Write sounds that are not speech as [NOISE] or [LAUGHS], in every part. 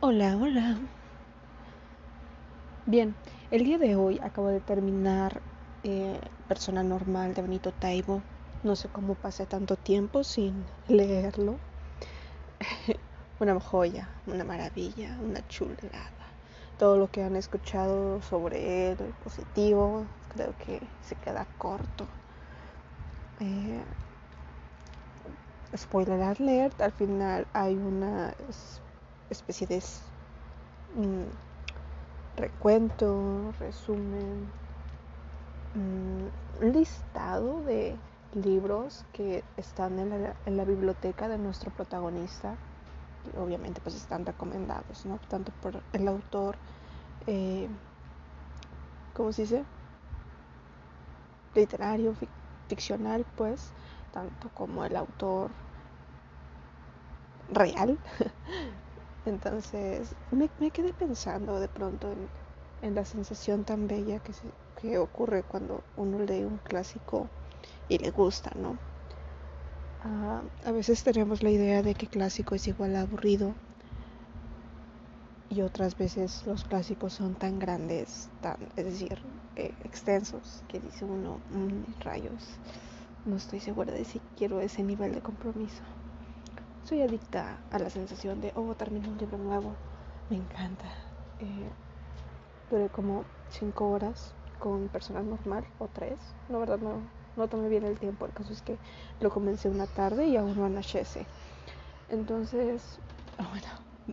Hola, hola. Bien, el día de hoy acabo de terminar eh, Persona Normal de Benito Taibo. No sé cómo pasé tanto tiempo sin leerlo. [LAUGHS] una joya, una maravilla, una chulada. Todo lo que han escuchado sobre él, positivo, creo que se queda corto. Eh, spoiler alert, al final hay una especie de recuento, resumen, un listado de libros que están en la, en la, biblioteca de nuestro protagonista obviamente pues están recomendados no tanto por el autor eh, cómo se dice literario ficcional pues tanto como el autor real [LAUGHS] Entonces me, quedé pensando de pronto en, la sensación tan bella que, que ocurre cuando uno lee un clásico y le gusta, ¿no? Ah, a veces tenemos la idea de que clásico es igual a aburrido y otras veces los clásicos son tan grandes, tan, es decir, eh, extensos, que dice uno, mm, rayos, no estoy segura de si quiero ese nivel de compromiso. Soy adicta a la sensación de, oh, terminé un libro nuevo. Me encanta. Eh, duré como cinco horas con personal normal o tres. No, verdad, no, no tomé bien el tiempo. El caso es que lo comencé una tarde y aún no anochece. Entonces, ah, bueno,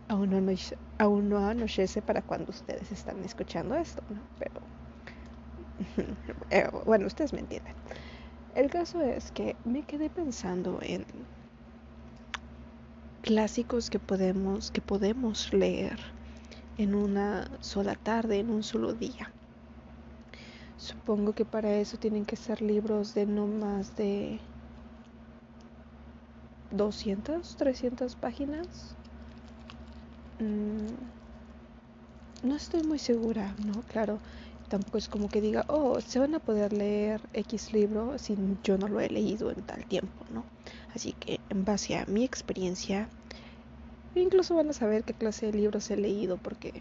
aún no, anochece, aún no anochece para cuando ustedes están escuchando esto, ¿no? Pero, [LAUGHS] eh, bueno, ustedes me entienden. El caso es que me quedé pensando en clásicos que podemos, que podemos leer en una sola tarde, en un solo día. Supongo que para eso tienen que ser libros de no más de 200, 300 páginas. Mm, no estoy muy segura, ¿no? Claro, tampoco es como que diga, oh, se van a poder leer X libro si yo no lo he leído en tal tiempo, ¿no? Así que en base a mi experiencia, incluso van a saber qué clase de libros he leído porque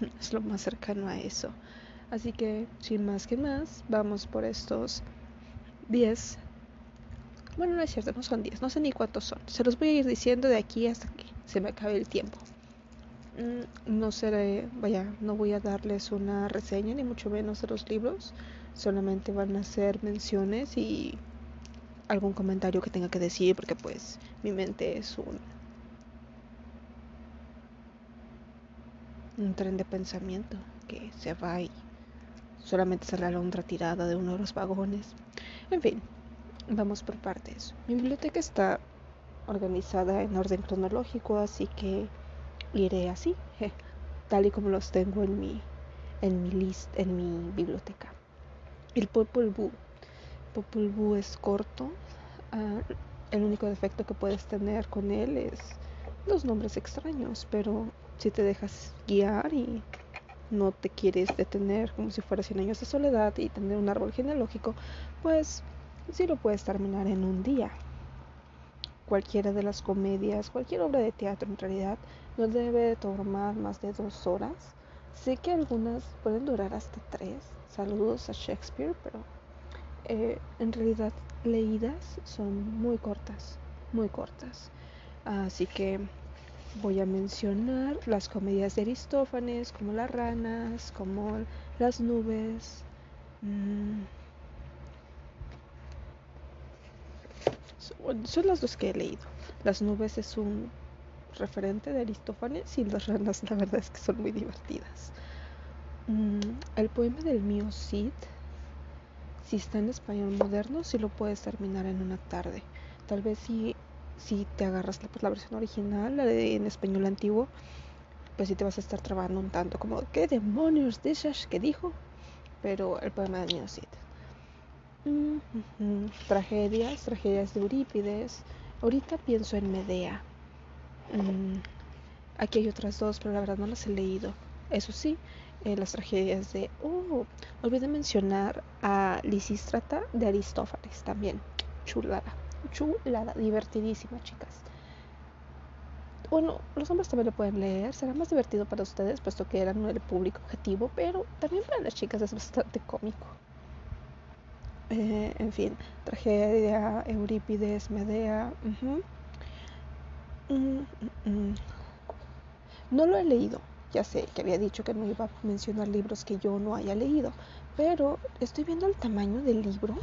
[LAUGHS] es lo más cercano a eso. Así que, sin más que más, vamos por estos 10. Bueno, no es cierto, no son 10, no sé ni cuántos son. Se los voy a ir diciendo de aquí hasta que se me acabe el tiempo. Mm, no seré, vaya, no voy a darles una reseña ni mucho menos de los libros, solamente van a ser menciones y algún comentario que tenga que decir porque pues mi mente es un un tren de pensamiento que se va y solamente sale la otra tirada de uno de los vagones. En fin, vamos por partes. Mi biblioteca está organizada en orden cronológico, así que iré así, tal y como los tengo en mi, en mi list, en mi biblioteca. El Popol Vuh. Popol Vuh es corto. Ah, el único defecto que puedes tener con él es los nombres extraños, pero si te dejas guiar y no te quieres detener como si fuera 100 años de soledad y tener un árbol genealógico, pues sí lo puedes terminar en un día cualquiera de las comedias, cualquier obra de teatro en realidad, no debe tomar más de dos horas. Sé que algunas pueden durar hasta tres. Saludos a Shakespeare, pero eh, en realidad leídas son muy cortas, muy cortas. Así que voy a mencionar las comedias de Aristófanes, como las ranas, como las nubes. Mm, son las dos que he leído. Las nubes es un referente de Aristófanes y las ranas la verdad es que son muy divertidas. Mm, el poema del mío Cid, si está en español moderno, si lo puedes terminar en una tarde. Tal vez si, si te agarras pues, la versión original, de en español antiguo, pues si te vas a estar trabando un tanto como, ¿qué demonios dices que dijo? Pero el poema del mío Cid Tragedias, tragedias de Eurípides. Ahorita pienso en Medea. Mm, aquí hay otras dos, pero la verdad no las he leído. Eso sí, eh, las tragedias de... Oh, olvidé mencionar a Lisístrata de Aristófanes también. Chulada. Chulada, divertidísima, chicas. bueno, los hombres también lo pueden leer, será más divertido para ustedes, puesto que eran el público objetivo, pero también para las chicas es bastante cómico. Eh, en fin, tragedia, Eurípides, Medea. Mm, mm, mm. No lo he leído, ya sé que había dicho que no iba a mencionar libros que yo no haya leído, pero estoy viendo el tamaño del libro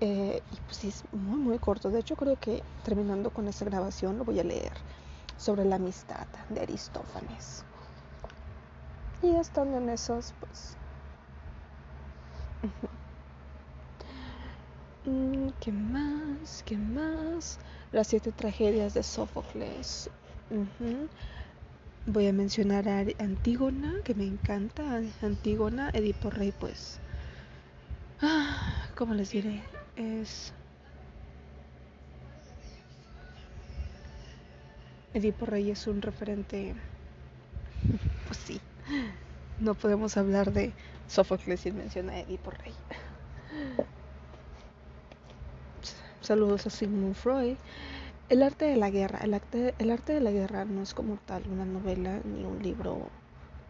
eh, y pues es muy muy corto. De hecho creo que terminando con esta grabación lo voy a leer sobre la amistad de Aristófanes. Y estando en esos, pues... Mm, ¿Qué más? ¿Qué más? Las siete tragedias de Sófocles. Voy a mencionar a Antígona, que me encanta. Antígona, Edipo Rey, pues. Ah, ¿Cómo les diré? Es. Edipo Rey es un referente. Pues sí. No podemos hablar de Sófocles sin mencionar a Edipo Rey. Saludos a Sigmund Freud. El arte de la guerra. El arte, el arte de la guerra no es como tal una novela ni un libro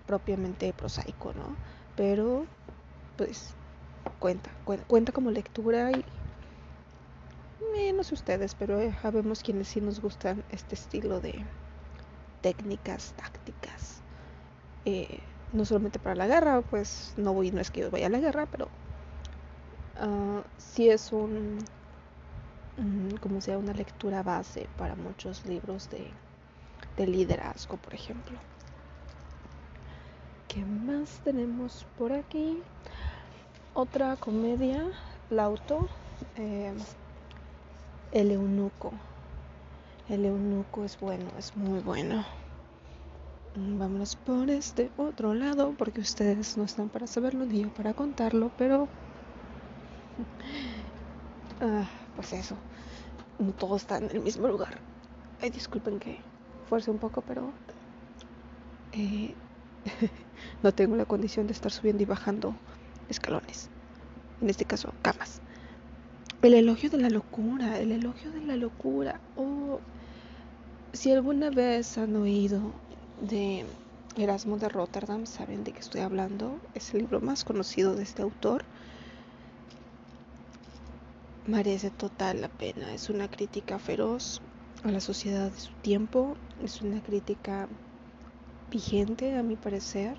propiamente prosaico, ¿no? Pero, pues, cuenta, cuenta, como lectura y menos ustedes, pero eh, sabemos quienes sí nos gustan este estilo de técnicas, tácticas. Eh, no solamente para la guerra, pues no voy, no es que yo vaya a la guerra, pero uh, sí es un como sea una lectura base para muchos libros de, liderazgo, por ejemplo. ¿Qué más tenemos por aquí? Otra comedia, Plauto, eh, El eunuco. El eunuco es bueno, es muy bueno. Mm, vámonos por este otro lado, porque ustedes no están para saberlo ni yo para contarlo, pero... [LAUGHS] Ah, pues eso, no todo está en el mismo lugar. Ay, disculpen que fuerce un poco, pero eh, [LAUGHS] no tengo la condición de estar subiendo y bajando escalones. En este caso, camas. El elogio de la locura, el elogio de la locura. Oh, si alguna vez han oído de Erasmo de Rotterdam, saben de qué estoy hablando. Es el libro más conocido de este autor merece total la pena. Es una crítica feroz a la sociedad de su tiempo, es una crítica vigente a mi parecer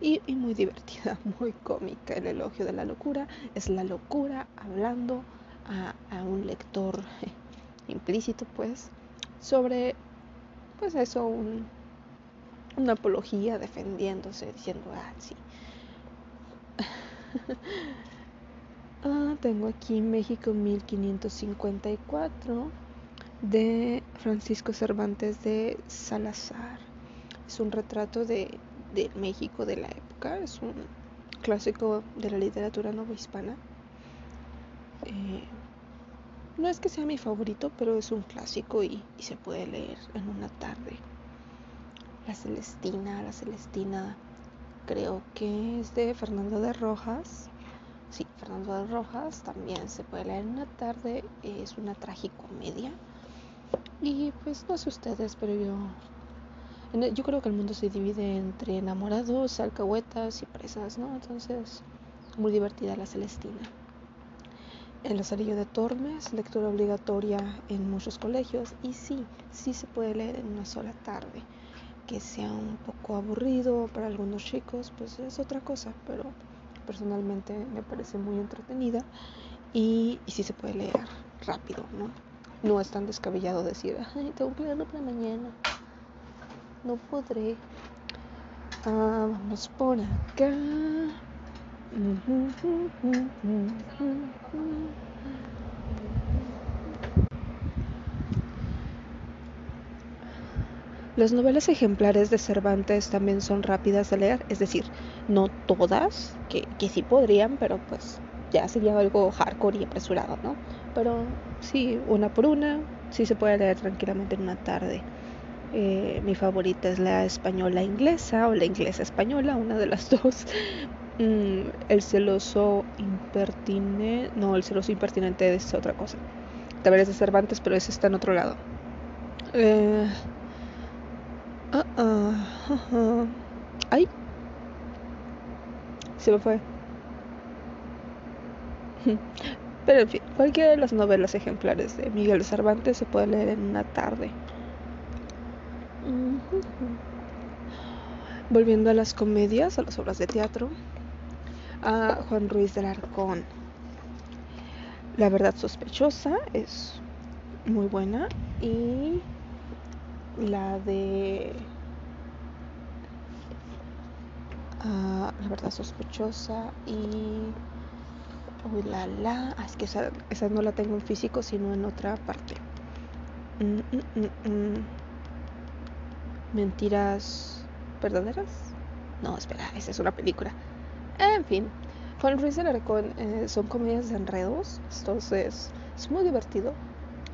y, muy divertida, [LAUGHS] muy cómica. El elogio de la locura es la locura hablando a, un lector [LAUGHS] implícito pues sobre pues eso, un, una apología defendiéndose, diciendo, ah, sí. [LAUGHS] Ah, tengo aquí México 1554 de Francisco Cervantes de Salazar. Es un retrato de, México de la época, es un clásico de la literatura novohispana. Eh, no es que sea mi favorito, pero es un clásico y, y se puede leer en una tarde. La Celestina, la Celestina creo que es de Fernando de Rojas Sí, Fernando de Rojas también se puede leer en una tarde, es una tragicomedia. Y pues no sé ustedes, pero yo yo creo que el mundo se divide entre enamorados, alcahuetas y presas, ¿no? Entonces, muy divertida la Celestina. El Lazarillo de Tormes, lectura obligatoria en muchos colegios y sí, sí se puede leer en una sola tarde. Que sea un poco aburrido para algunos chicos, pues es otra cosa, pero personalmente me parece muy entretenida y, y sí se puede leer rápido, ¿no? No es tan descabellado decir, ay, tengo que leerlo para mañana. No podré. Ah, vamos por acá. Las novelas ejemplares de Cervantes también son rápidas de leer, es decir, no todas, que, que sí podrían, pero pues ya sería algo hardcore y apresurado, ¿no? Pero sí, una por una, sí se puede leer tranquilamente en una tarde. Eh, mi favorita es la española inglesa o la inglesa española, una de las [LAUGHS] dos. Mm, el celoso impertinente, no, el celoso impertinente es otra cosa. También es de Cervantes, pero ese está en otro lado. Eh, Ah, ah, Ay. Se me fue. [LAUGHS] Pero en fin, cualquiera de las novelas ejemplares de Miguel Cervantes se puede leer en una tarde. Volviendo a las comedias, a las obras de teatro, a Juan Ruiz del Arcón. La verdad sospechosa es muy buena y la de uh, La verdad sospechosa y Uy, la la, ah, es que esa, esa, no la tengo en físico, sino en otra parte. Mm, mm, mm, Mentiras verdaderas. No, espera, esa es una película. En fin, Juan Ruiz del son comedias de enredos, entonces es muy divertido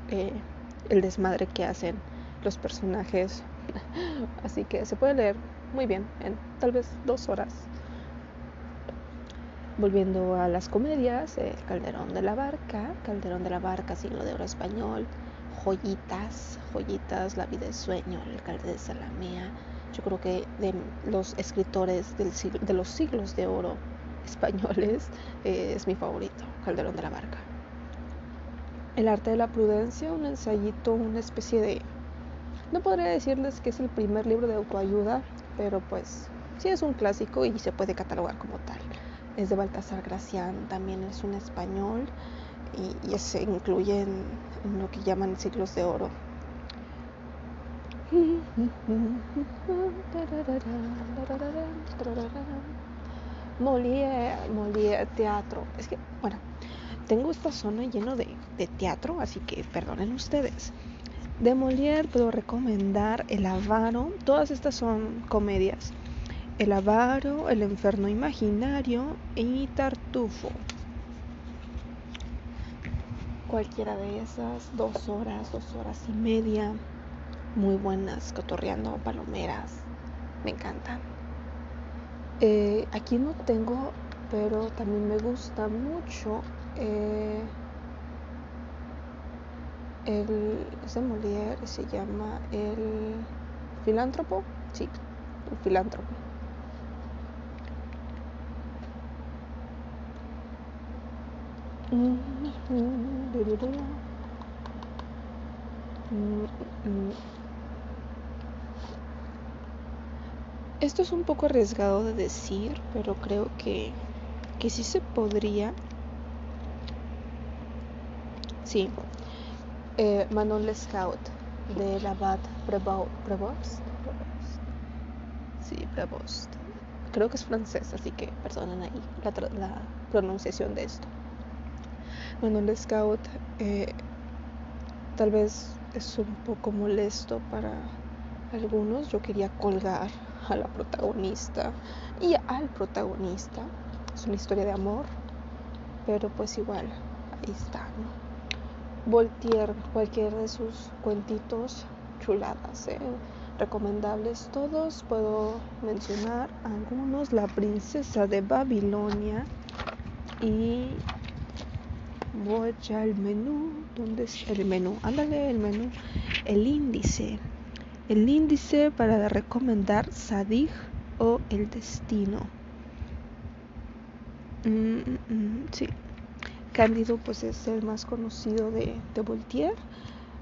eh, el desmadre que hacen los personajes. [LAUGHS] Así que se puede leer muy bien en tal vez dos horas. Volviendo a las comedias, Calderón de la Barca, Calderón de la Barca, siglo de oro español, Joyitas, Joyitas, La vida es sueño, El alcalde de Salamea. Yo creo que de los escritores del de los siglos de oro [LAUGHS] españoles eh, es mi favorito, Calderón de la Barca. El arte de la prudencia, un ensayito, una especie de... No podría decirles que es el primer libro de autoayuda, pero pues sí es un clásico y se puede catalogar como tal es de Baltasar Gracián, también es un español y, se incluye en, lo que llaman ciclos de oro. Molière, teatro. Es que, bueno, tengo esta zona lleno de, de teatro, así que perdonen ustedes. De Molière puedo recomendar El Avaro. Todas estas son comedias el avaro, El Inferno Imaginario y Tartufo. Cualquiera de esas, dos horas, dos horas y media, muy buenas, cotorreando palomeras, me encantan. Eh, aquí no tengo, pero también me gusta mucho eh, el, es de Molière, se llama el filántropo, sí, el filántropo. Esto es un poco arriesgado de decir, pero creo que, que sí se podría. Sí. Eh, Manon Lescaut de la Abad Prevost. Sí, Prevost. Creo que es francés, así que perdonen ahí la pronunciación de esto. Bueno, el scout eh, tal vez es un poco molesto para algunos. Yo quería colgar a la protagonista y al protagonista. Es una historia de amor, pero pues igual, ahí está. ¿no? Voltaire, cualquiera de sus cuentitos, chuladas, ¿eh? recomendables todos. Puedo mencionar algunos. La princesa de Babilonia y voy ya al menú. ¿Dónde es el menú? Ándale, el menú. El índice. El índice para recomendar Sadig o El Destino. Mm, mm, mm, sí. Cándido pues es el más conocido de, de Voltaire,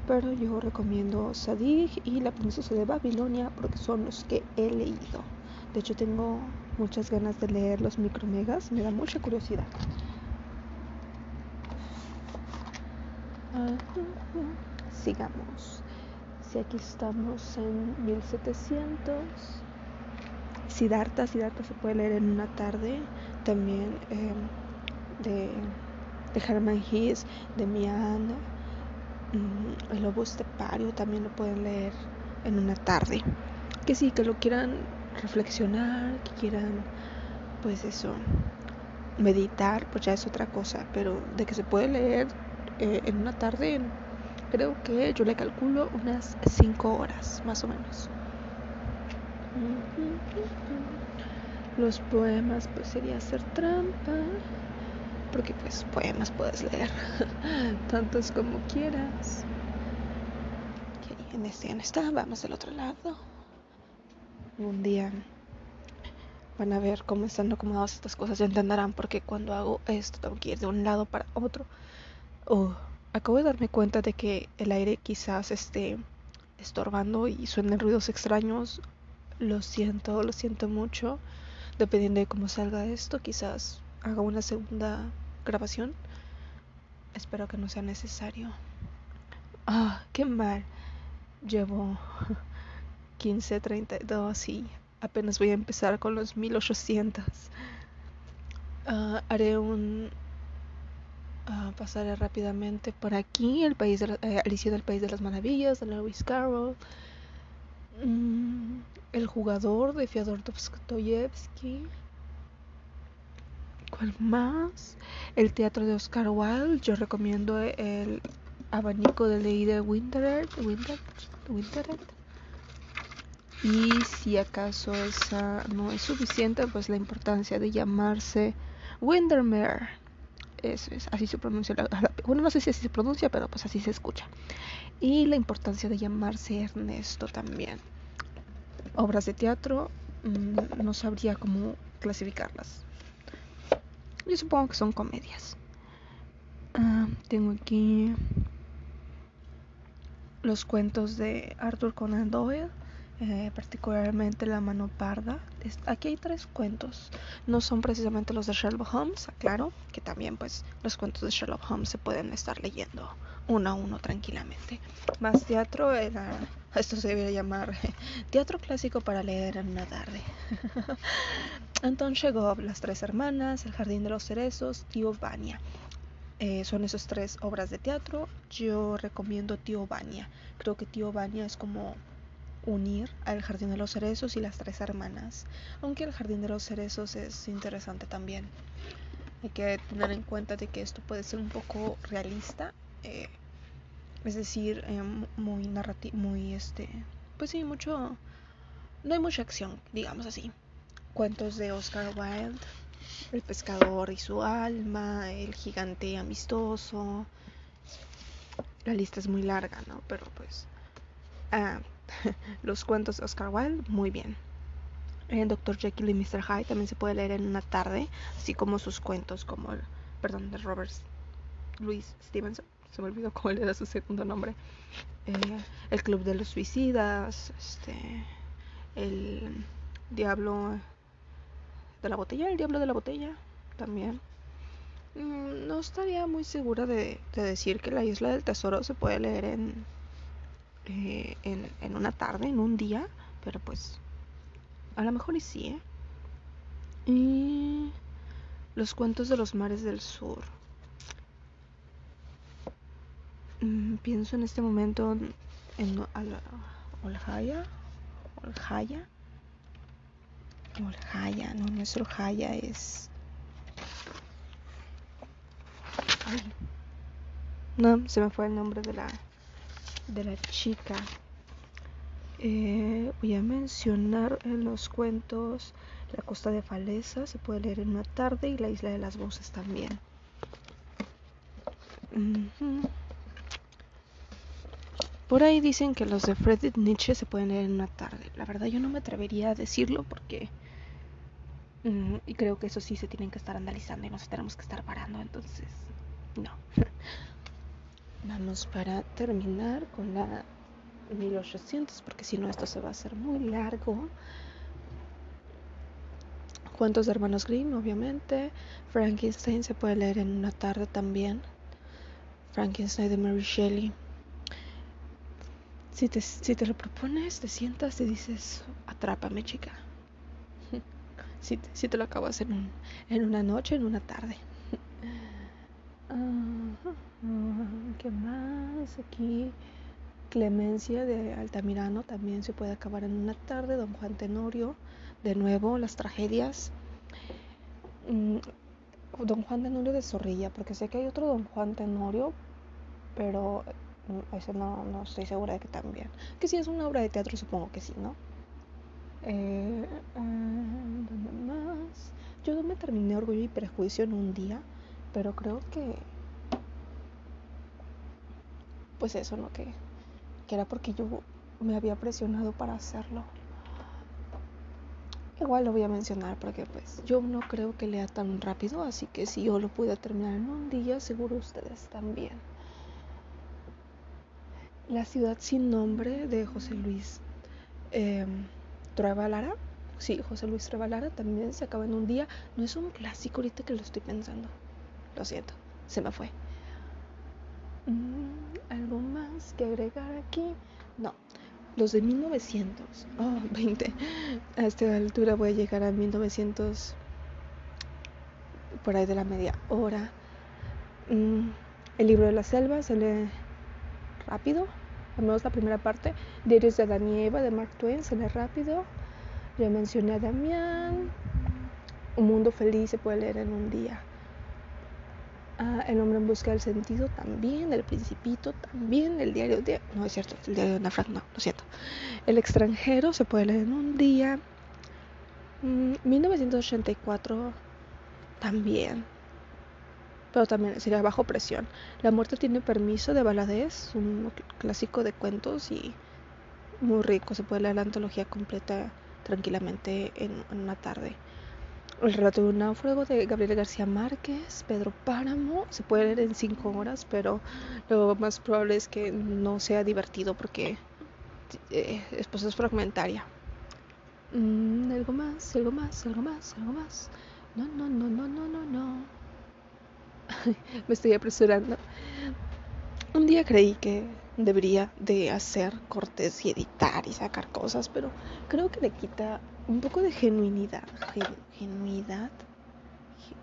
pero yo recomiendo Sadig y La Princesa de Babilonia porque son los que he leído. De hecho tengo muchas ganas de leer los micromegas, me da mucha curiosidad. Sigamos. Si aquí estamos en 1700. Siddhartha, Siddhartha se puede leer en una tarde. También em, de, de Herman Hesse, de Mian. Mm, el lobo estepario también lo pueden leer en una tarde. Que sí, que lo quieran reflexionar, que quieran, pues eso, meditar, pues ya es otra cosa. Pero de que se puede leer eh, en una tarde, creo que yo le calculo unas 5 horas, más o menos. Los poemas, pues sería hacer trampa, porque pues poemas puedes leer [LAUGHS] tantos como quieras. en este ya está, vamos al otro lado. un día van a ver cómo están acomodadas estas cosas y entenderán porque cuando hago esto tengo que ir de un lado para otro. Oh, acabo de darme cuenta de que el aire quizás esté estorbando y suenen ruidos extraños. Lo siento, lo siento mucho. Dependiendo de cómo salga esto, quizás haga una segunda grabación. Espero que no sea necesario. Ah, qué mal. Llevo [LAUGHS] 15.32 y apenas voy a empezar con los 1800. Ah, haré un... Pasaré rápidamente por aquí, el país de eh, Alicia del País de las Maravillas, de Lewis Carroll. Mm, el jugador de Fyodor Dostoyevsky. ¿Cuál más? El teatro de Oscar Wilde. Yo recomiendo el abanico de ley de Winter, Y si acaso esa no es suficiente, pues la importancia de llamarse Windermere. Eso es, así se pronuncia. bueno, no sé si así se pronuncia, pero pues así se escucha. Y la importancia de llamarse Ernesto también. Obras de teatro, mm, no sabría cómo clasificarlas. Yo supongo que son comedias. Ah, tengo aquí los cuentos de Arthur Conan Doyle, eh, particularmente La mano parda. Aquí hay tres cuentos. No son precisamente los de Sherlock Holmes, aclaro, que también pues los cuentos de Sherlock Holmes se pueden estar leyendo uno a uno tranquilamente. Más teatro esto se debería llamar [LAUGHS] teatro clásico para leer en una tarde. [LAUGHS] Anton Chekhov, Las tres hermanas, El jardín de los cerezos, Tío Vania. Eh, son esas tres obras de teatro. Yo recomiendo Tío Vania. Creo que Tío Vania es como unir al Jardín de los Cerezos y las Tres Hermanas. Aunque el Jardín de los Cerezos es interesante también. Hay que tener en cuenta de que esto puede ser un poco realista. Eh, es decir, eh, muy narrativo, muy este... Pues sí, mucho... No hay mucha acción, digamos así cuentos de Oscar Wilde, El pescador y su alma, El gigante amistoso. La lista es muy larga, ¿no? Pero pues ah, [LAUGHS] los cuentos de Oscar Wilde, muy bien. En Dr. Jekyll y Mr. Hyde también se puede leer en una tarde, así como sus cuentos, como el, perdón, de Robert Louis Stevenson, se me olvidó cómo [LAUGHS] era su segundo nombre. Eh, el Club de los Suicidas, este, el Diablo de la botella, el diablo de la botella, también. Mm, no estaría muy segura de, decir que la isla del tesoro se puede leer en, eh, en, en, una tarde, en un día, pero pues a lo mejor y sí, ¿eh? Y los cuentos de los mares del sur. Mm, pienso en este momento en Olhaya, Olhaya, Jaya, no, no es es. No, se me fue el nombre de la de la chica. Eh, voy a mencionar en los cuentos La costa de Falesa, se puede leer en una tarde, y La isla de las voces también. Por ahí dicen que los de Friedrich Nietzsche se pueden leer en una tarde. La verdad yo no me atrevería a decirlo porque y creo que eso sí se tienen que estar analizando y nos tenemos que estar parando, entonces no. [LAUGHS] Vamos para terminar con la 1800, porque si no esto se va a hacer muy largo. Cuentos de hermanos Grimm, obviamente. Frankenstein se puede leer en una tarde también. Frankenstein de Mary Shelley. Si te, si te lo propones, te sientas y dices, atrápame chica [LAUGHS] si, si te lo acabas en, un, en una noche, en una tarde. ¿Qué más? Aquí Clemencia de Altamirano también se puede acabar en una tarde. Don Juan Tenorio, de nuevo, las tragedias. Mm, don Juan Tenorio de Zorrilla, porque sé que hay otro Don Juan Tenorio, pero mm, ese no, no estoy segura de que también. Que si es una obra de teatro, supongo que sí, ¿no? Eh, ¿Dónde más? Yo me terminé Orgullo y Prejuicio en un día, pero creo que. Pues eso, ¿no? Que, que era porque yo me había presionado para hacerlo. igual lo voy a mencionar porque pues yo no creo que lea tan rápido, así que si yo lo pude terminar en un día, seguro ustedes también. La ciudad sin nombre de José Luis eh, Lara. Sí, José Luis Lara también se acaba en un día. No es un clásico ahorita que lo estoy pensando. Lo siento, se me fue. Mm, ¿Algo más que agregar aquí? No, los de 1900. Oh, [LAUGHS] 20. A esta altura voy a llegar a 1900 por ahí de la media hora. Mm, el libro de la selva se lee rápido, al menos la primera parte. Diarios de Adán y Eva de Mark Twain se lee rápido. Ya mencioné a Damián. Un mundo feliz se puede leer en un día. Ah, el hombre en busca del sentido también, El Principito también, el diario de... No es cierto, el diario de Ana Frank, no, lo siento. El extranjero se puede leer en un día. 1984 mm, también. Pero también sería bajo presión. La muerte tiene permiso de Baladés, un clásico de cuentos y muy rico. Se puede leer la antología completa tranquilamente en una tarde. El relato de un náufrago de Gabriel García Márquez, Pedro Páramo, se puede leer en cinco horas, pero lo más probable es que no sea divertido porque eh, pues es fragmentaria. Mm, algo más, algo más, algo más, algo más. No, no, no, no, no, no, no. [LAUGHS] Me estoy apresurando. Un día creí que debería de hacer cortes y editar y sacar cosas, pero creo que le quita un poco de genuinidad,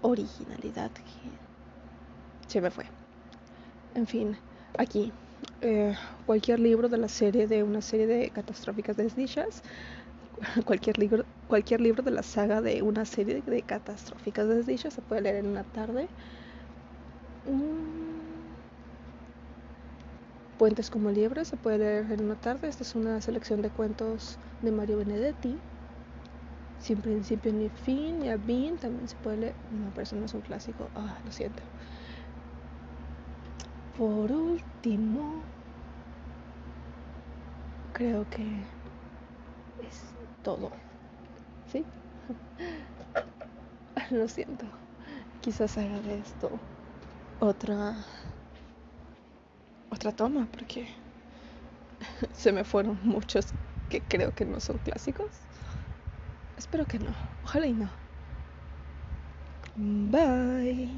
originalidad. Se me fue. En fin, aquí eh, cualquier libro de la serie de una serie de catastróficas desdichas, [LAUGHS] cualquier libro, cualquier libro de la saga de una serie de catastróficas desdichas se puede leer en una tarde. Mm. Puentes como liebres se puede leer en una tarde. Esta es una selección de cuentos de Mario Benedetti. Sin principio ni fin, ni fin, también se puede leer. Eso no es un clásico. Ah, lo siento. Por último, creo que es todo. ¿Sí? [LAUGHS] lo siento. Quizás haga de esto otra otra toma porque [LAUGHS] se me fueron muchos que creo que no son clásicos. Espero que no. Ojalá y no. Bye.